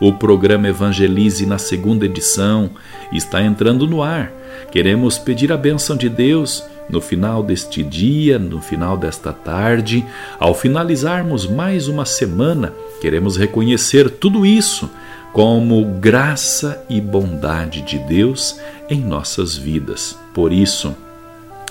O programa Evangelize na segunda edição está entrando no ar. Queremos pedir a bênção de Deus no final deste dia, no final desta tarde. Ao finalizarmos mais uma semana, queremos reconhecer tudo isso como graça e bondade de Deus em nossas vidas. Por isso,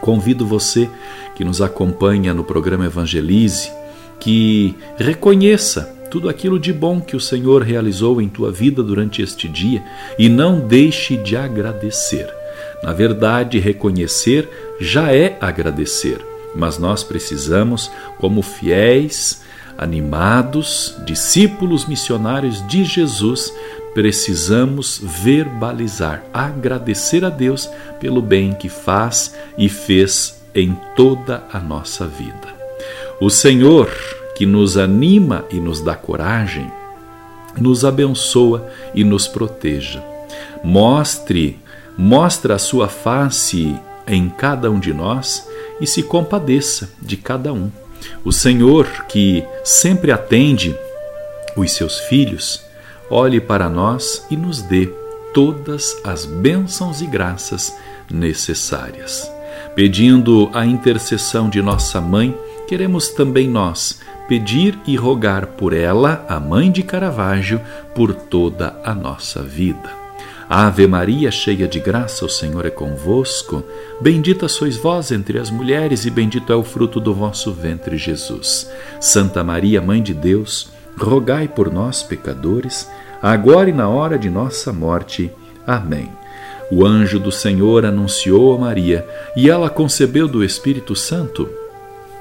convido você que nos acompanha no programa Evangelize que reconheça tudo aquilo de bom que o Senhor realizou em tua vida durante este dia e não deixe de agradecer. Na verdade, reconhecer já é agradecer, mas nós precisamos, como fiéis, animados, discípulos missionários de Jesus, precisamos verbalizar, agradecer a Deus pelo bem que faz e fez em toda a nossa vida. O Senhor que nos anima e nos dá coragem, nos abençoa e nos proteja. Mostre, mostra a sua face em cada um de nós e se compadeça de cada um. O Senhor, que sempre atende os seus filhos, olhe para nós e nos dê todas as bênçãos e graças necessárias. Pedindo a intercessão de nossa mãe, queremos também nós pedir e rogar por ela, a mãe de Caravaggio, por toda a nossa vida. Ave Maria, cheia de graça, o Senhor é convosco. Bendita sois vós entre as mulheres, e bendito é o fruto do vosso ventre, Jesus. Santa Maria, Mãe de Deus, rogai por nós, pecadores, agora e na hora de nossa morte. Amém. O anjo do Senhor anunciou a Maria, e ela concebeu do Espírito Santo.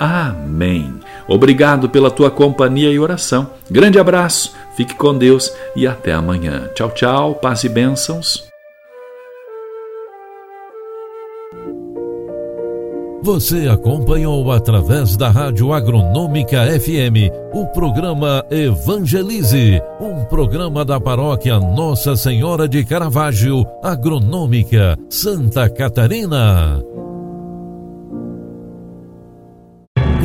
Amém. Obrigado pela tua companhia e oração. Grande abraço, fique com Deus e até amanhã. Tchau, tchau, paz e bênçãos. Você acompanhou através da Rádio Agronômica FM o programa Evangelize, um programa da paróquia Nossa Senhora de Caravaggio, Agronômica, Santa Catarina.